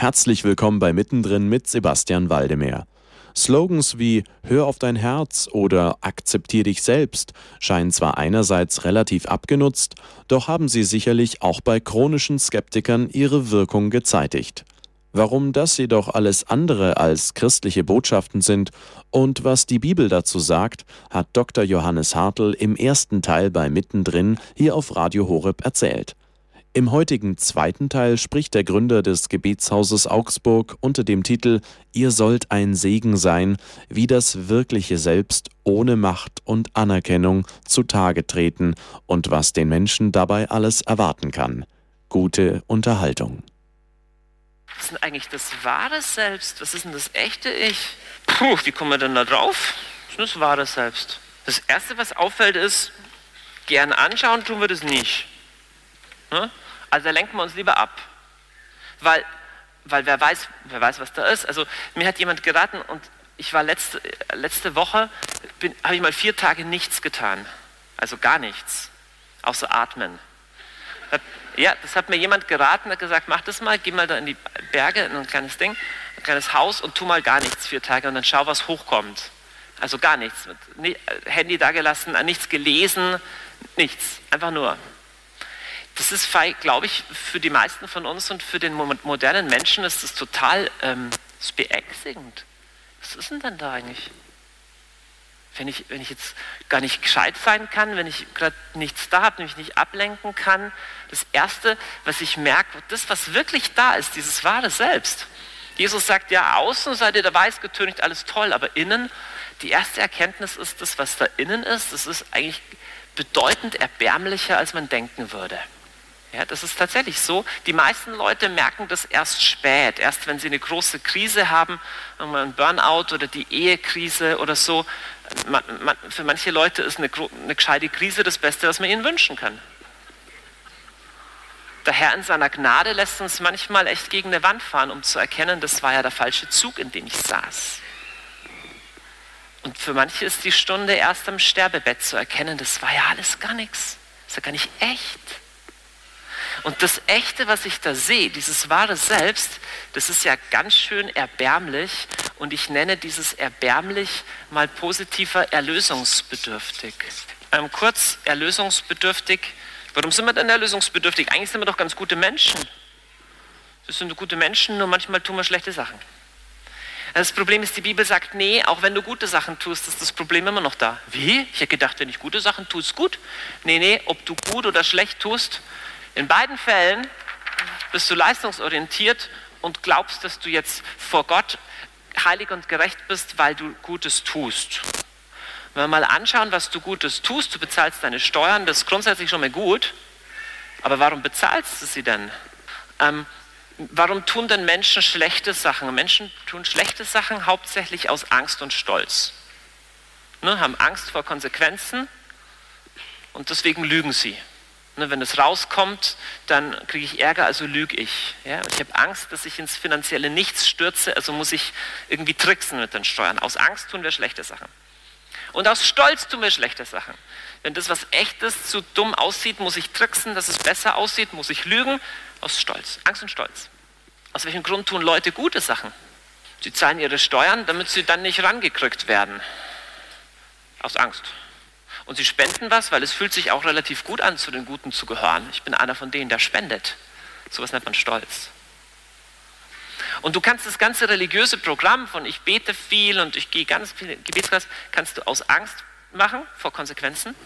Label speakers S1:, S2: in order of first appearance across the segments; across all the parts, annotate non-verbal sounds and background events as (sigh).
S1: Herzlich willkommen bei Mittendrin mit Sebastian Waldemeyer. Slogans wie Hör auf dein Herz oder Akzeptier dich selbst scheinen zwar einerseits relativ abgenutzt, doch haben sie sicherlich auch bei chronischen Skeptikern ihre Wirkung gezeitigt. Warum das jedoch alles andere als christliche Botschaften sind und was die Bibel dazu sagt, hat Dr. Johannes Hartl im ersten Teil bei Mittendrin hier auf Radio Horeb erzählt. Im heutigen zweiten Teil spricht der Gründer des Gebetshauses Augsburg unter dem Titel Ihr sollt ein Segen sein, wie das wirkliche Selbst ohne Macht und Anerkennung zutage treten und was den Menschen dabei alles erwarten kann. Gute Unterhaltung.
S2: Was ist denn eigentlich das wahre Selbst? Was ist denn das echte Ich? Puh, wie kommen wir denn da drauf? Was ist das wahre Selbst? Das Erste, was auffällt, ist, gern anschauen tun wir das nicht. Ne? Also da lenken wir uns lieber ab. Weil, weil wer, weiß, wer weiß, was da ist. Also mir hat jemand geraten und ich war letzte, letzte Woche, habe ich mal vier Tage nichts getan. Also gar nichts. Außer atmen. Ja, das hat mir jemand geraten, hat gesagt, mach das mal, geh mal da in die Berge, in ein kleines Ding, ein kleines Haus und tu mal gar nichts vier Tage und dann schau, was hochkommt. Also gar nichts. Handy da gelassen, nichts gelesen, nichts. Einfach nur das ist, glaube ich, für die meisten von uns und für den modernen Menschen ist das total ähm, beängstigend. Was ist denn da eigentlich? Wenn ich, wenn ich jetzt gar nicht gescheit sein kann, wenn ich gerade nichts da habe, mich nicht ablenken kann, das Erste, was ich merke, das, was wirklich da ist, dieses wahre Selbst. Jesus sagt, ja, außen seid ihr dabei, es getönigt alles toll, aber innen, die erste Erkenntnis ist, das, was da innen ist, das ist eigentlich bedeutend erbärmlicher, als man denken würde. Ja, das ist tatsächlich so. Die meisten Leute merken das erst spät, erst wenn sie eine große Krise haben, ein Burnout oder die Ehekrise oder so. Man, man, für manche Leute ist eine, eine gescheite Krise das Beste, was man ihnen wünschen kann. Der Herr in seiner Gnade lässt uns manchmal echt gegen eine Wand fahren, um zu erkennen, das war ja der falsche Zug, in dem ich saß. Und für manche ist die Stunde erst am Sterbebett zu erkennen, das war ja alles gar nichts. Das ist ja gar nicht echt. Und das Echte, was ich da sehe, dieses wahre Selbst, das ist ja ganz schön erbärmlich. Und ich nenne dieses erbärmlich mal positiver erlösungsbedürftig. Ähm, kurz, erlösungsbedürftig. Warum sind wir denn erlösungsbedürftig? Eigentlich sind wir doch ganz gute Menschen. Wir sind gute Menschen, nur manchmal tun wir schlechte Sachen. Das Problem ist, die Bibel sagt, nee, auch wenn du gute Sachen tust, ist das Problem immer noch da. Wie? Ich hätte gedacht, wenn ich gute Sachen tue, ist gut. Nee, nee, ob du gut oder schlecht tust, in beiden Fällen bist du leistungsorientiert und glaubst, dass du jetzt vor Gott heilig und gerecht bist, weil du Gutes tust. Wenn wir mal anschauen, was du Gutes tust, du bezahlst deine Steuern, das ist grundsätzlich schon mal gut, aber warum bezahlst du sie denn? Ähm, warum tun denn Menschen schlechte Sachen? Menschen tun schlechte Sachen hauptsächlich aus Angst und Stolz. Ne, haben Angst vor Konsequenzen und deswegen lügen sie. Ne, wenn es rauskommt, dann kriege ich Ärger, also lüge ich. Ja? Ich habe Angst, dass ich ins finanzielle Nichts stürze, also muss ich irgendwie tricksen mit den Steuern. Aus Angst tun wir schlechte Sachen. Und aus Stolz tun wir schlechte Sachen. Wenn das, was echt ist, zu dumm aussieht, muss ich tricksen, dass es besser aussieht, muss ich lügen. Aus Stolz, Angst und Stolz. Aus welchem Grund tun Leute gute Sachen? Sie zahlen ihre Steuern, damit sie dann nicht rangekriegt werden. Aus Angst. Und sie spenden was, weil es fühlt sich auch relativ gut an, zu den Guten zu gehören. Ich bin einer von denen, der spendet. Sowas nennt man Stolz. Und du kannst das ganze religiöse Programm von ich bete viel und ich gehe ganz viel Gebetskreis, kannst du aus Angst machen vor Konsequenzen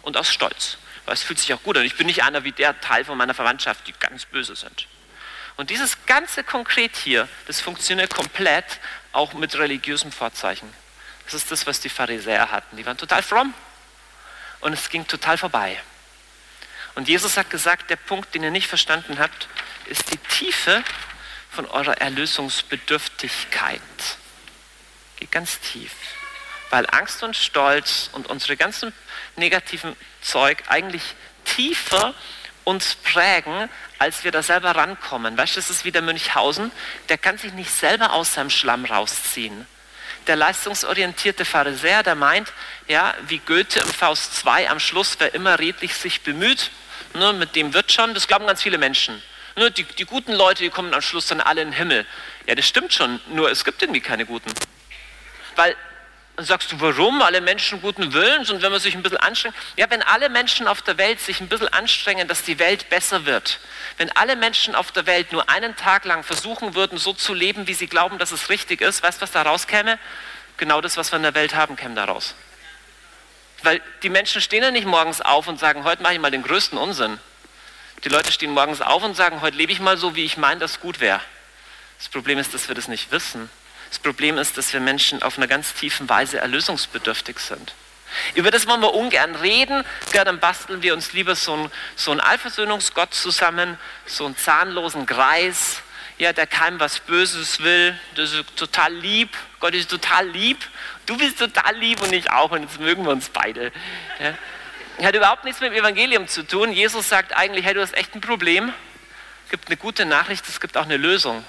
S2: und aus Stolz. Weil es fühlt sich auch gut an. Ich bin nicht einer wie der Teil von meiner Verwandtschaft, die ganz böse sind. Und dieses ganze konkret hier, das funktioniert komplett auch mit religiösem Vorzeichen. Das ist das, was die Pharisäer hatten. Die waren total fromm, und es ging total vorbei. Und Jesus hat gesagt, der Punkt, den ihr nicht verstanden habt, ist die Tiefe von eurer Erlösungsbedürftigkeit. Geht ganz tief. Weil Angst und Stolz und unsere ganzen negativen Zeug eigentlich tiefer uns prägen, als wir da selber rankommen. Weißt du, das ist wie der Münchhausen, der kann sich nicht selber aus seinem Schlamm rausziehen der leistungsorientierte Pharisäer, der meint, ja, wie Goethe im Faust 2 am Schluss, wer immer redlich sich bemüht, ne, mit dem wird schon, das glauben ganz viele Menschen. Ne, die, die guten Leute, die kommen am Schluss dann alle in den Himmel. Ja, das stimmt schon, nur es gibt irgendwie keine guten. Weil dann sagst du, warum? Alle Menschen guten Willens und wenn man sich ein bisschen anstrengt. Ja, wenn alle Menschen auf der Welt sich ein bisschen anstrengen, dass die Welt besser wird. Wenn alle Menschen auf der Welt nur einen Tag lang versuchen würden, so zu leben, wie sie glauben, dass es richtig ist, weißt du, was da rauskäme? Genau das, was wir in der Welt haben, käme da raus. Weil die Menschen stehen ja nicht morgens auf und sagen, heute mache ich mal den größten Unsinn. Die Leute stehen morgens auf und sagen, heute lebe ich mal so, wie ich meine, dass gut wäre. Das Problem ist, dass wir das nicht wissen. Das Problem ist, dass wir Menschen auf einer ganz tiefen Weise erlösungsbedürftig sind. Über das wollen wir ungern reden. Dann basteln wir uns lieber so einen, so einen Allversöhnungsgott zusammen, so einen zahnlosen Greis, ja, der keinem was Böses will. Das ist total lieb. Gott ist total lieb. Du bist total lieb und ich auch. Und jetzt mögen wir uns beide. Ja. Hat überhaupt nichts mit dem Evangelium zu tun. Jesus sagt eigentlich, hey, du hast echt ein Problem. Es gibt eine gute Nachricht, es gibt auch eine Lösung.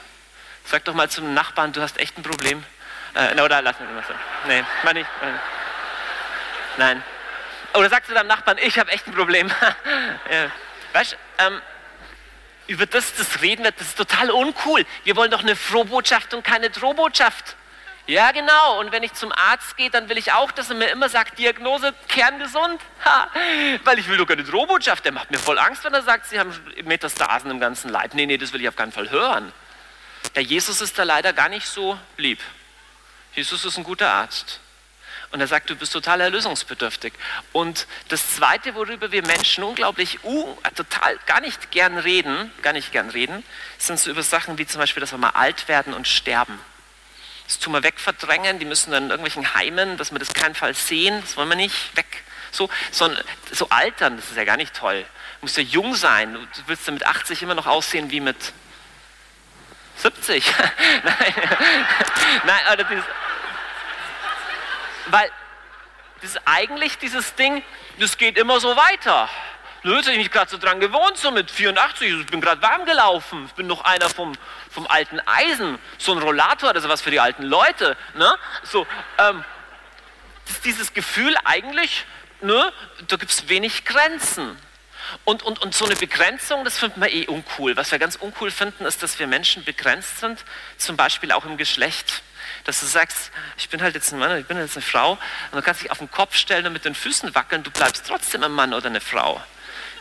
S2: Sag doch mal zum Nachbarn, du hast echt ein Problem. Äh, oder lass mich immer so. Nee, mach nicht. Nein. Oder sagst du deinem Nachbarn, ich habe echt ein Problem. (laughs) ja. Weißt du, ähm, über das, das reden wir, das ist total uncool. Wir wollen doch eine Frohbotschaft und keine Drohbotschaft. Ja, genau. Und wenn ich zum Arzt gehe, dann will ich auch, dass er mir immer sagt, Diagnose kerngesund. (laughs) Ha. Weil ich will doch keine Drohbotschaft. Der macht mir voll Angst, wenn er sagt, Sie haben Metastasen im ganzen Leib. Nee, nee, das will ich auf keinen Fall hören. Der Jesus ist da leider gar nicht so lieb. Jesus ist ein guter Arzt. Und er sagt, du bist total erlösungsbedürftig. Und das Zweite, worüber wir Menschen unglaublich, uh, total gar nicht gern reden, gar nicht gern reden, sind so über Sachen wie zum Beispiel, dass wir mal alt werden und sterben. Das tun wir wegverdrängen, die müssen dann in irgendwelchen Heimen, dass wir das keinen Fall sehen, das wollen wir nicht weg. So, so, so altern, das ist ja gar nicht toll. Du musst ja jung sein, du willst ja mit 80 immer noch aussehen wie mit 70. (laughs) Nein, Nein oder dieses, weil das ist eigentlich dieses Ding, das geht immer so weiter. Nö, jetzt habe ich mich gerade so dran gewohnt, so mit 84, ich bin gerade warm gelaufen, ich bin noch einer vom, vom alten Eisen, so ein Rollator, das ist was für die alten Leute. Ne? So, ähm, dieses Gefühl eigentlich, ne, da gibt es wenig Grenzen. Und, und, und so eine Begrenzung, das finden wir eh uncool. Was wir ganz uncool finden, ist, dass wir Menschen begrenzt sind, zum Beispiel auch im Geschlecht. Dass du sagst, ich bin halt jetzt ein Mann, ich bin jetzt eine Frau, und du kannst dich auf den Kopf stellen und mit den Füßen wackeln, du bleibst trotzdem ein Mann oder eine Frau.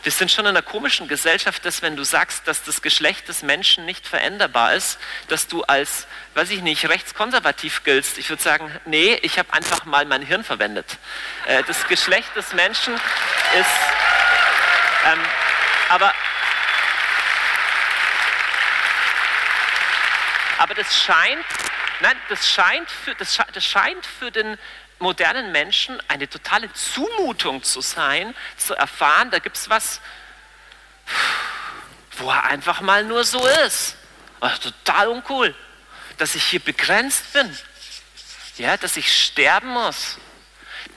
S2: Wir sind schon in einer komischen Gesellschaft, dass wenn du sagst, dass das Geschlecht des Menschen nicht veränderbar ist, dass du als, weiß ich nicht, rechtskonservativ giltst. Ich würde sagen, nee, ich habe einfach mal mein Hirn verwendet. Äh, das Geschlecht des Menschen ist ähm, aber, aber das scheint, nein, das scheint, für, das, das scheint für den modernen Menschen eine totale Zumutung zu sein, zu erfahren, da gibt es was, wo er einfach mal nur so ist. Ach, total uncool, dass ich hier begrenzt bin, ja, dass ich sterben muss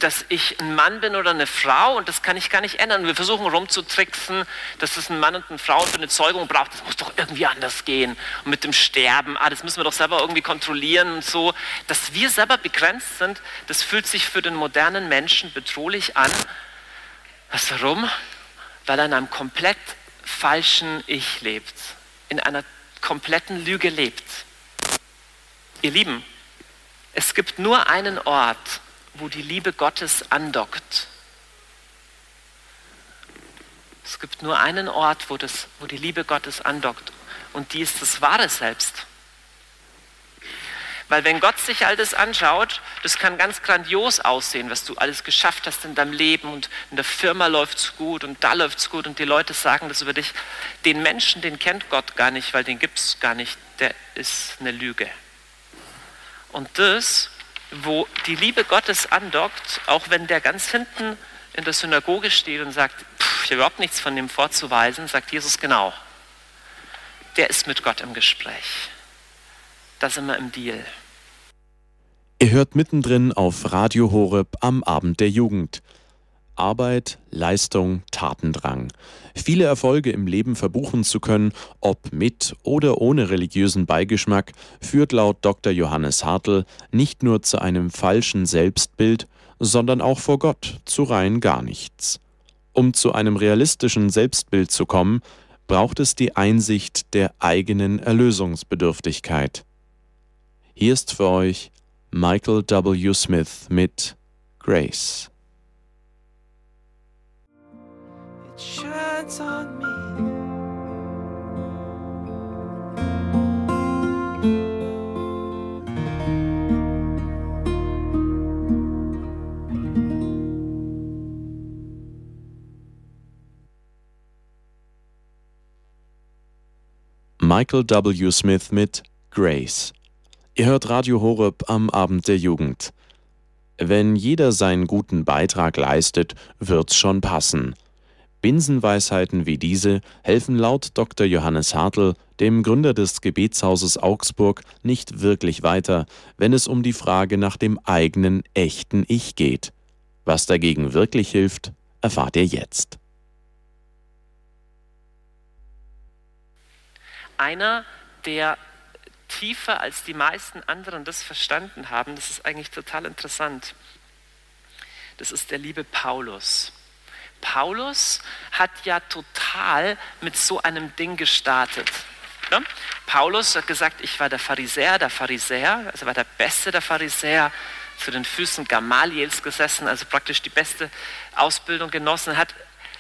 S2: dass ich ein Mann bin oder eine Frau und das kann ich gar nicht ändern. Wir versuchen rumzutricksen, dass es ein Mann und eine Frau für eine Zeugung braucht. Das muss doch irgendwie anders gehen. Und mit dem Sterben, ah, das müssen wir doch selber irgendwie kontrollieren und so. Dass wir selber begrenzt sind, das fühlt sich für den modernen Menschen bedrohlich an. Was warum? Weil er in einem komplett falschen Ich lebt, in einer kompletten Lüge lebt. Ihr Lieben, es gibt nur einen Ort, wo die Liebe Gottes andockt. Es gibt nur einen Ort, wo, das, wo die Liebe Gottes andockt und die ist das wahre Selbst. Weil wenn Gott sich all das anschaut, das kann ganz grandios aussehen, was du alles geschafft hast in deinem Leben und in der Firma läuft es gut und da läuft es gut und die Leute sagen das über dich. Den Menschen, den kennt Gott gar nicht, weil den gibt es gar nicht, der ist eine Lüge. Und das wo die Liebe Gottes andockt, auch wenn der ganz hinten in der Synagoge steht und sagt, ich habe überhaupt nichts von dem vorzuweisen, sagt Jesus genau. Der ist mit Gott im Gespräch. Da sind wir im Deal.
S1: Ihr hört mittendrin auf Radio Horeb am Abend der Jugend. Arbeit, Leistung, Tatendrang. Viele Erfolge im Leben verbuchen zu können, ob mit oder ohne religiösen Beigeschmack, führt laut Dr. Johannes Hartl nicht nur zu einem falschen Selbstbild, sondern auch vor Gott zu rein gar nichts. Um zu einem realistischen Selbstbild zu kommen, braucht es die Einsicht der eigenen Erlösungsbedürftigkeit. Hier ist für euch Michael W. Smith mit Grace. Shines on me. Michael W. Smith mit Grace. Ihr hört Radio Horeb am Abend der Jugend. Wenn jeder seinen guten Beitrag leistet, wird's schon passen. Binsenweisheiten wie diese helfen laut Dr. Johannes Hartl, dem Gründer des Gebetshauses Augsburg, nicht wirklich weiter, wenn es um die Frage nach dem eigenen echten Ich geht. Was dagegen wirklich hilft, erfahrt ihr jetzt.
S2: einer, der tiefer als die meisten anderen das verstanden haben, das ist eigentlich total interessant. Das ist der liebe Paulus. Paulus hat ja total mit so einem Ding gestartet. Ja? Paulus hat gesagt, ich war der Pharisäer, der Pharisäer, also war der Beste der Pharisäer, zu den Füßen Gamaliels gesessen, also praktisch die beste Ausbildung genossen, hat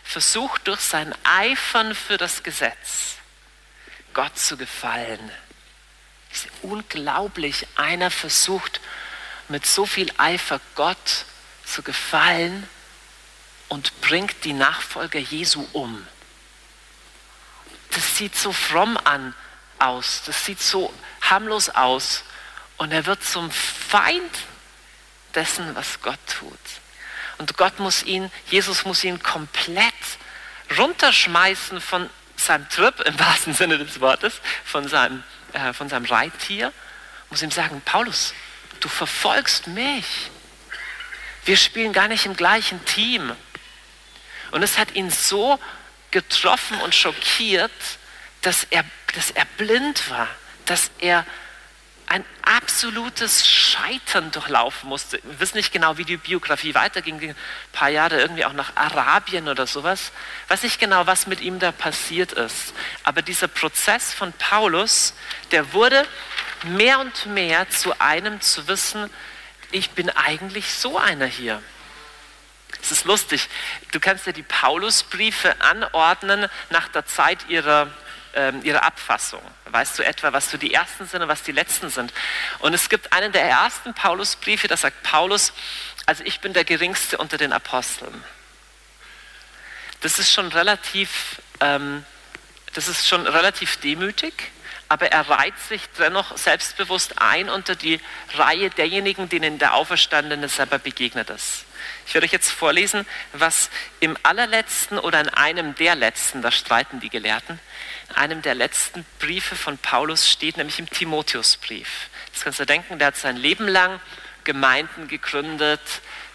S2: versucht durch sein Eifern für das Gesetz Gott zu gefallen. Es ist unglaublich, einer versucht mit so viel Eifer Gott zu gefallen und bringt die Nachfolger Jesu um. Das sieht so fromm an aus, das sieht so harmlos aus und er wird zum Feind dessen, was Gott tut. Und Gott muss ihn, Jesus muss ihn komplett runterschmeißen von seinem Trip im wahrsten Sinne des Wortes, von seinem, äh, von seinem Reittier, muss ihm sagen, Paulus, du verfolgst mich. Wir spielen gar nicht im gleichen Team. Und es hat ihn so getroffen und schockiert, dass er, dass er blind war, dass er ein absolutes Scheitern durchlaufen musste. Wir wissen nicht genau, wie die Biografie weiterging, ein paar Jahre irgendwie auch nach Arabien oder sowas. Ich weiß nicht genau, was mit ihm da passiert ist. Aber dieser Prozess von Paulus, der wurde mehr und mehr zu einem zu wissen, ich bin eigentlich so einer hier. Es ist lustig, du kannst ja die Paulusbriefe anordnen nach der Zeit ihrer ähm, ihre Abfassung. Weißt du etwa, was so die ersten sind und was die letzten sind? Und es gibt einen der ersten Paulusbriefe, da sagt Paulus, also ich bin der geringste unter den Aposteln. Das ist schon relativ, ähm, das ist schon relativ demütig, aber er reiht sich dennoch selbstbewusst ein unter die Reihe derjenigen, denen der Auferstandene selber begegnet ist. Ich werde euch jetzt vorlesen, was im allerletzten oder in einem der letzten, da streiten die Gelehrten, in einem der letzten Briefe von Paulus steht, nämlich im Timotheusbrief. Das kannst du denken, der hat sein Leben lang Gemeinden gegründet,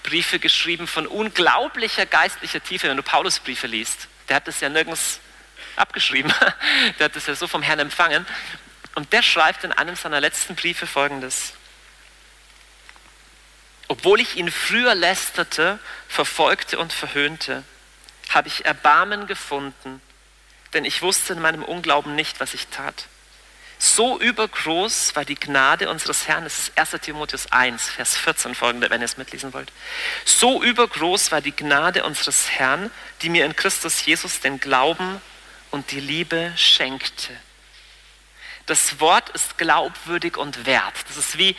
S2: Briefe geschrieben von unglaublicher geistlicher Tiefe, wenn du Paulusbriefe liest. Der hat das ja nirgends abgeschrieben, (laughs) der hat das ja so vom Herrn empfangen. Und der schreibt in einem seiner letzten Briefe folgendes. Obwohl ich ihn früher lästerte, verfolgte und verhöhnte, habe ich Erbarmen gefunden, denn ich wusste in meinem Unglauben nicht, was ich tat. So übergroß war die Gnade unseres Herrn, das ist 1 Timotheus 1, Vers 14 folgende, wenn ihr es mitlesen wollt. So übergroß war die Gnade unseres Herrn, die mir in Christus Jesus den Glauben und die Liebe schenkte. Das Wort ist glaubwürdig und wert. Das ist wie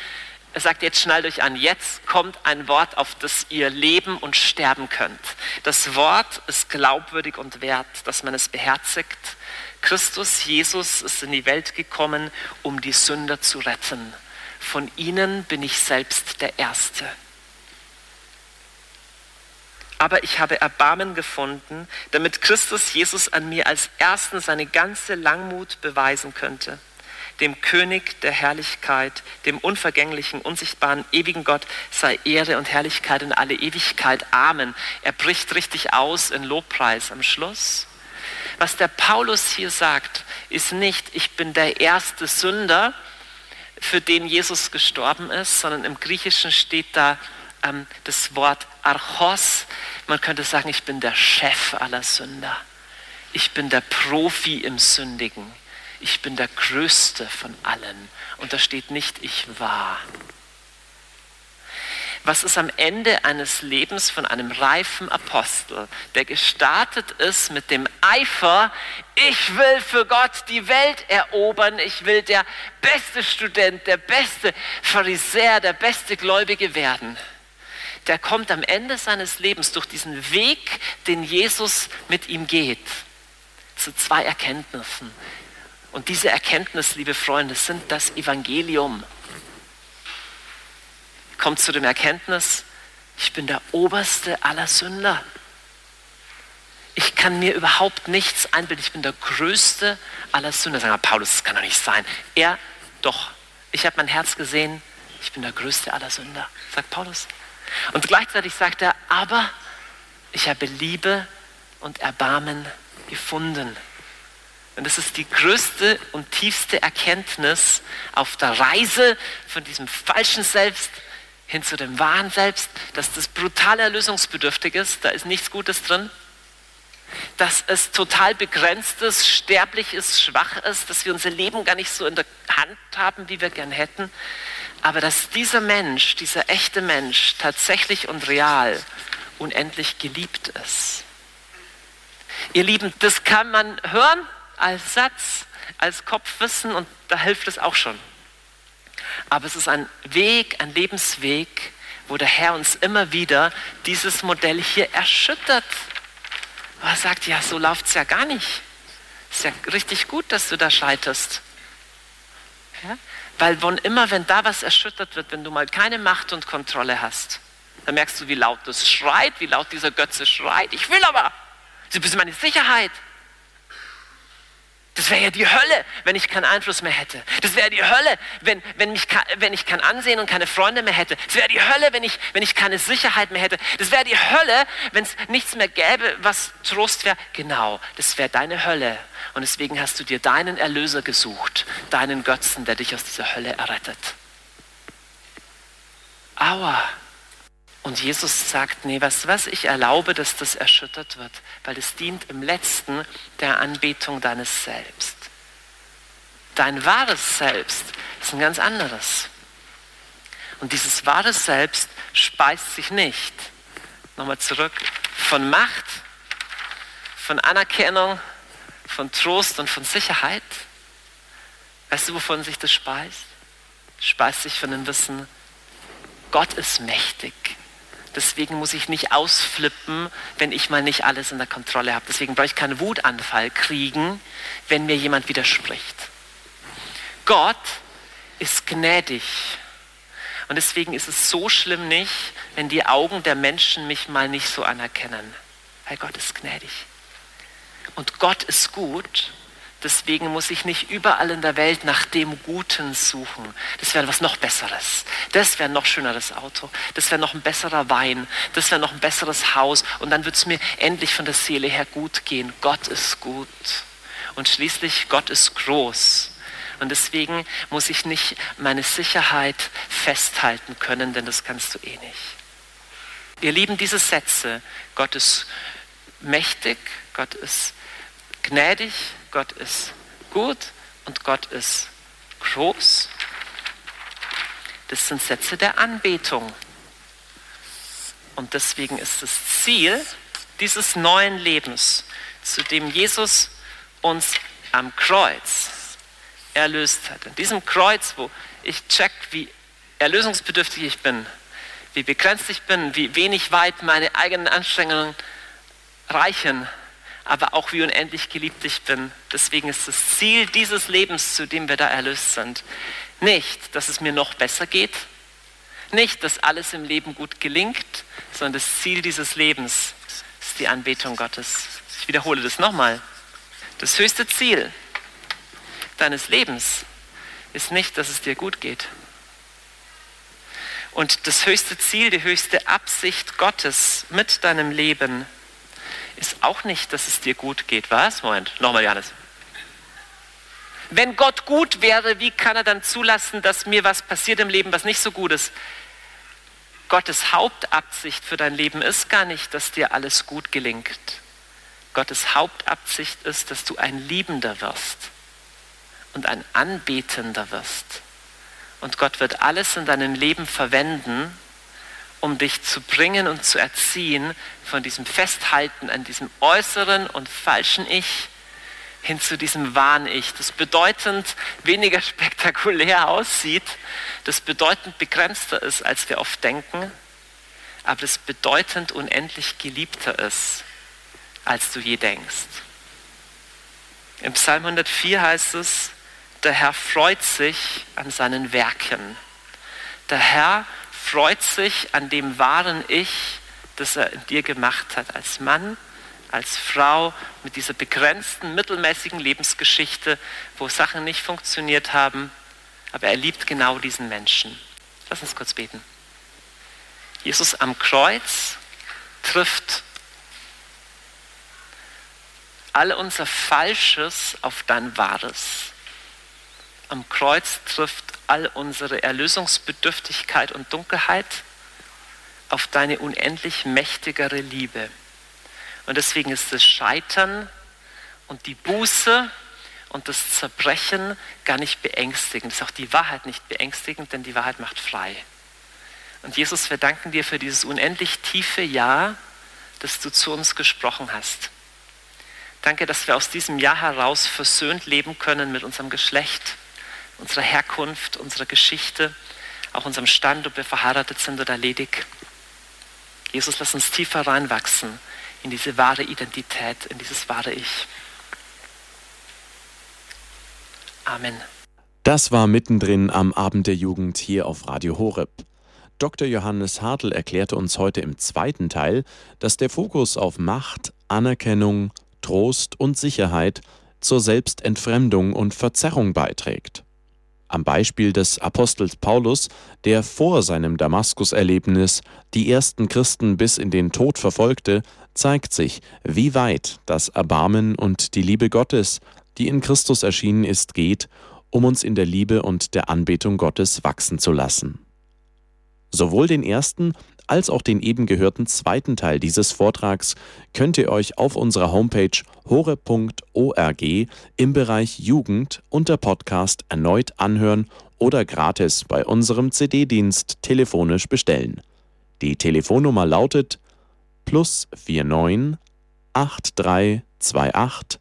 S2: er sagt, jetzt schnallt euch an, jetzt kommt ein Wort, auf das ihr leben und sterben könnt. Das Wort ist glaubwürdig und wert, dass man es beherzigt. Christus Jesus ist in die Welt gekommen, um die Sünder zu retten. Von ihnen bin ich selbst der Erste. Aber ich habe Erbarmen gefunden, damit Christus Jesus an mir als Ersten seine ganze Langmut beweisen könnte dem König der Herrlichkeit, dem unvergänglichen, unsichtbaren, ewigen Gott sei Ehre und Herrlichkeit in alle Ewigkeit. Amen. Er bricht richtig aus in Lobpreis am Schluss. Was der Paulus hier sagt, ist nicht, ich bin der erste Sünder, für den Jesus gestorben ist, sondern im Griechischen steht da ähm, das Wort Archos. Man könnte sagen, ich bin der Chef aller Sünder. Ich bin der Profi im Sündigen. Ich bin der Größte von allen. Und da steht nicht, ich war. Was ist am Ende eines Lebens von einem reifen Apostel, der gestartet ist mit dem Eifer, ich will für Gott die Welt erobern, ich will der beste Student, der beste Pharisäer, der beste Gläubige werden der kommt am Ende seines Lebens durch diesen Weg, den Jesus mit ihm geht, zu zwei Erkenntnissen. Und diese Erkenntnis, liebe Freunde, sind das Evangelium. Kommt zu dem Erkenntnis, ich bin der oberste aller Sünder. Ich kann mir überhaupt nichts einbilden. Ich bin der größte aller Sünder. Sagen wir, Paulus, das kann doch nicht sein. Er, doch. Ich habe mein Herz gesehen. Ich bin der größte aller Sünder, sagt Paulus. Und gleichzeitig sagt er, aber ich habe Liebe und Erbarmen gefunden. Und das ist die größte und tiefste Erkenntnis auf der Reise von diesem falschen Selbst hin zu dem wahren Selbst, dass das brutal erlösungsbedürftig ist, da ist nichts Gutes drin, dass es total begrenzt ist, sterblich ist, schwach ist, dass wir unser Leben gar nicht so in der Hand haben, wie wir gern hätten, aber dass dieser Mensch, dieser echte Mensch tatsächlich und real unendlich geliebt ist. Ihr Lieben, das kann man hören als Satz, als Kopfwissen und da hilft es auch schon. Aber es ist ein Weg, ein Lebensweg, wo der Herr uns immer wieder dieses Modell hier erschüttert. Er sagt, ja, so läuft es ja gar nicht. Ist ja richtig gut, dass du da scheiterst. Ja? Weil wann immer, wenn da was erschüttert wird, wenn du mal keine Macht und Kontrolle hast, dann merkst du, wie laut das schreit, wie laut dieser Götze schreit. Ich will aber. Du bist meine Sicherheit. Das wäre ja die Hölle, wenn ich keinen Einfluss mehr hätte. Das wäre die Hölle, wenn, wenn, mich, wenn ich kein Ansehen und keine Freunde mehr hätte. Das wäre die Hölle, wenn ich, wenn ich keine Sicherheit mehr hätte. Das wäre die Hölle, wenn es nichts mehr gäbe, was Trost wäre. Genau, das wäre deine Hölle. Und deswegen hast du dir deinen Erlöser gesucht, deinen Götzen, der dich aus dieser Hölle errettet. Aua. Und Jesus sagt, nee, was, was, ich erlaube, dass das erschüttert wird, weil es dient im letzten der Anbetung deines Selbst. Dein wahres Selbst ist ein ganz anderes. Und dieses wahre Selbst speist sich nicht, nochmal zurück, von Macht, von Anerkennung, von Trost und von Sicherheit. Weißt du, wovon sich das speist? Speist sich von dem Wissen, Gott ist mächtig. Deswegen muss ich nicht ausflippen, wenn ich mal nicht alles in der Kontrolle habe. Deswegen brauche ich keinen Wutanfall kriegen, wenn mir jemand widerspricht. Gott ist gnädig. Und deswegen ist es so schlimm nicht, wenn die Augen der Menschen mich mal nicht so anerkennen. Weil Gott ist gnädig. Und Gott ist gut. Deswegen muss ich nicht überall in der Welt nach dem Guten suchen. Das wäre was noch Besseres. Das wäre ein noch schöneres Auto. Das wäre noch ein besserer Wein. Das wäre noch ein besseres Haus. Und dann wird es mir endlich von der Seele her gut gehen. Gott ist gut. Und schließlich, Gott ist groß. Und deswegen muss ich nicht meine Sicherheit festhalten können, denn das kannst du eh nicht. Ihr Lieben, diese Sätze, Gott ist mächtig, Gott ist gnädig, Gott ist gut und Gott ist groß. Das sind Sätze der Anbetung. Und deswegen ist das Ziel dieses neuen Lebens, zu dem Jesus uns am Kreuz erlöst hat. An diesem Kreuz, wo ich check, wie erlösungsbedürftig ich bin, wie begrenzt ich bin, wie wenig weit meine eigenen Anstrengungen reichen, aber auch wie unendlich geliebt ich bin. Deswegen ist das Ziel dieses Lebens, zu dem wir da erlöst sind, nicht, dass es mir noch besser geht, nicht, dass alles im Leben gut gelingt, sondern das Ziel dieses Lebens ist die Anbetung Gottes. Ich wiederhole das nochmal. Das höchste Ziel deines Lebens ist nicht, dass es dir gut geht. Und das höchste Ziel, die höchste Absicht Gottes mit deinem Leben ist, ist auch nicht, dass es dir gut geht. Was? Moment, nochmal, Johannes. Wenn Gott gut wäre, wie kann er dann zulassen, dass mir was passiert im Leben, was nicht so gut ist? Gottes Hauptabsicht für dein Leben ist gar nicht, dass dir alles gut gelingt. Gottes Hauptabsicht ist, dass du ein Liebender wirst und ein Anbetender wirst. Und Gott wird alles in deinem Leben verwenden, um dich zu bringen und zu erziehen von diesem Festhalten an diesem äußeren und falschen Ich hin zu diesem wahren Ich, das bedeutend weniger (laughs) spektakulär aussieht, das bedeutend begrenzter ist, als wir oft denken, aber das bedeutend unendlich geliebter ist, als du je denkst. Im Psalm 104 heißt es, der Herr freut sich an seinen Werken. Der Herr freut sich an dem wahren Ich, das er in dir gemacht hat, als Mann, als Frau mit dieser begrenzten, mittelmäßigen Lebensgeschichte, wo Sachen nicht funktioniert haben, aber er liebt genau diesen Menschen. Lass uns kurz beten. Jesus am Kreuz trifft all unser Falsches auf dein Wahres. Am Kreuz trifft all unsere Erlösungsbedürftigkeit und Dunkelheit auf deine unendlich mächtigere Liebe. Und deswegen ist das Scheitern und die Buße und das Zerbrechen gar nicht beängstigend. Ist auch die Wahrheit nicht beängstigend, denn die Wahrheit macht frei. Und Jesus, wir danken dir für dieses unendlich tiefe Ja, das du zu uns gesprochen hast. Danke, dass wir aus diesem Jahr heraus versöhnt leben können mit unserem Geschlecht, unserer Herkunft, unserer Geschichte, auch unserem Stand, ob wir verheiratet sind oder ledig. Jesus, lass uns tiefer reinwachsen in diese wahre Identität, in dieses wahre Ich. Amen.
S1: Das war mittendrin am Abend der Jugend hier auf Radio Horeb. Dr. Johannes Hartl erklärte uns heute im zweiten Teil, dass der Fokus auf Macht, Anerkennung, Trost und Sicherheit zur Selbstentfremdung und Verzerrung beiträgt. Am Beispiel des Apostels Paulus, der vor seinem Damaskus-Erlebnis die ersten Christen bis in den Tod verfolgte, zeigt sich, wie weit das Erbarmen und die Liebe Gottes, die in Christus erschienen ist, geht, um uns in der Liebe und der Anbetung Gottes wachsen zu lassen. Sowohl den ersten als auch den eben gehörten zweiten Teil dieses Vortrags könnt ihr euch auf unserer Homepage hore.org im Bereich Jugend unter Podcast erneut anhören oder gratis bei unserem CD-Dienst telefonisch bestellen. Die Telefonnummer lautet plus 49 8328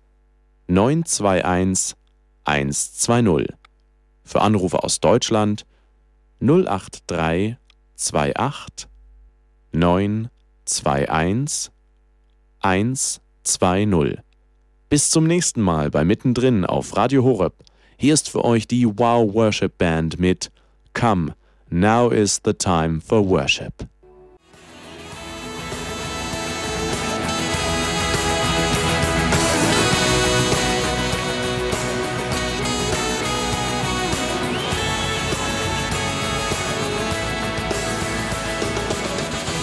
S1: 921 120. Für Anrufe aus Deutschland 083 28 921 120. Bis zum nächsten Mal bei Mittendrin auf Radio Horeb. Hier ist für euch die Wow Worship Band mit Come, Now is the Time for Worship.